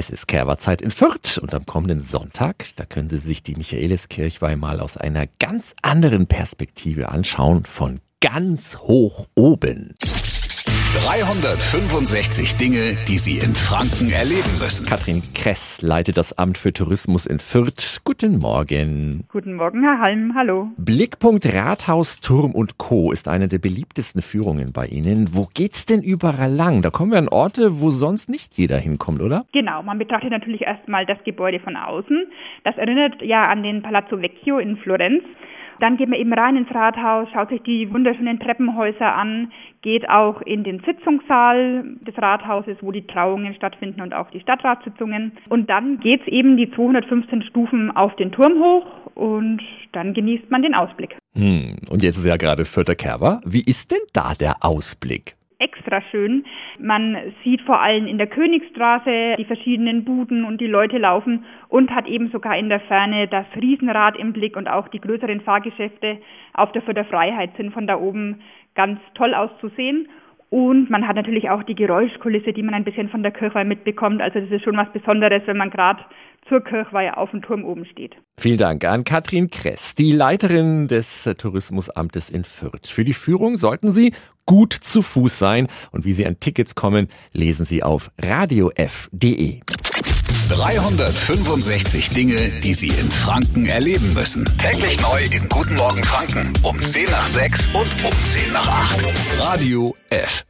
Es ist Kerwerzeit in Fürth und am kommenden Sonntag, da können Sie sich die Michaeliskirchweih mal aus einer ganz anderen Perspektive anschauen, von ganz hoch oben. 365 Dinge, die Sie in Franken erleben müssen. Katrin Kress leitet das Amt für Tourismus in Fürth. Guten Morgen. Guten Morgen, Herr Halm. Hallo. Blickpunkt Rathaus, Turm und Co. ist eine der beliebtesten Führungen bei Ihnen. Wo geht's denn überall lang? Da kommen wir an Orte, wo sonst nicht jeder hinkommt, oder? Genau, man betrachtet natürlich erstmal das Gebäude von außen. Das erinnert ja an den Palazzo Vecchio in Florenz. Dann geht man eben rein ins Rathaus, schaut sich die wunderschönen Treppenhäuser an, geht auch in den Sitzungssaal des Rathauses, wo die Trauungen stattfinden und auch die Stadtratssitzungen. Und dann geht's eben die 215 Stufen auf den Turm hoch und dann genießt man den Ausblick. Hm, und jetzt ist ja gerade Vierter Kerber. Wie ist denn da der Ausblick? Extra schön. Man sieht vor allem in der Königsstraße die verschiedenen Buden und die Leute laufen und hat eben sogar in der Ferne das Riesenrad im Blick und auch die größeren Fahrgeschäfte auf der Vierter Freiheit sind von da oben ganz toll auszusehen. Und man hat natürlich auch die Geräuschkulisse, die man ein bisschen von der Kirchweih mitbekommt. Also das ist schon was Besonderes, wenn man gerade zur Kirchweih auf dem Turm oben steht. Vielen Dank an Katrin Kress, die Leiterin des Tourismusamtes in Fürth. Für die Führung sollten Sie gut zu Fuß sein und wie Sie an Tickets kommen, lesen Sie auf radiof.de. 365 Dinge, die Sie in Franken erleben müssen. Täglich neu in Guten Morgen Franken um 10 nach 6 und um 10 nach 8. Radio F.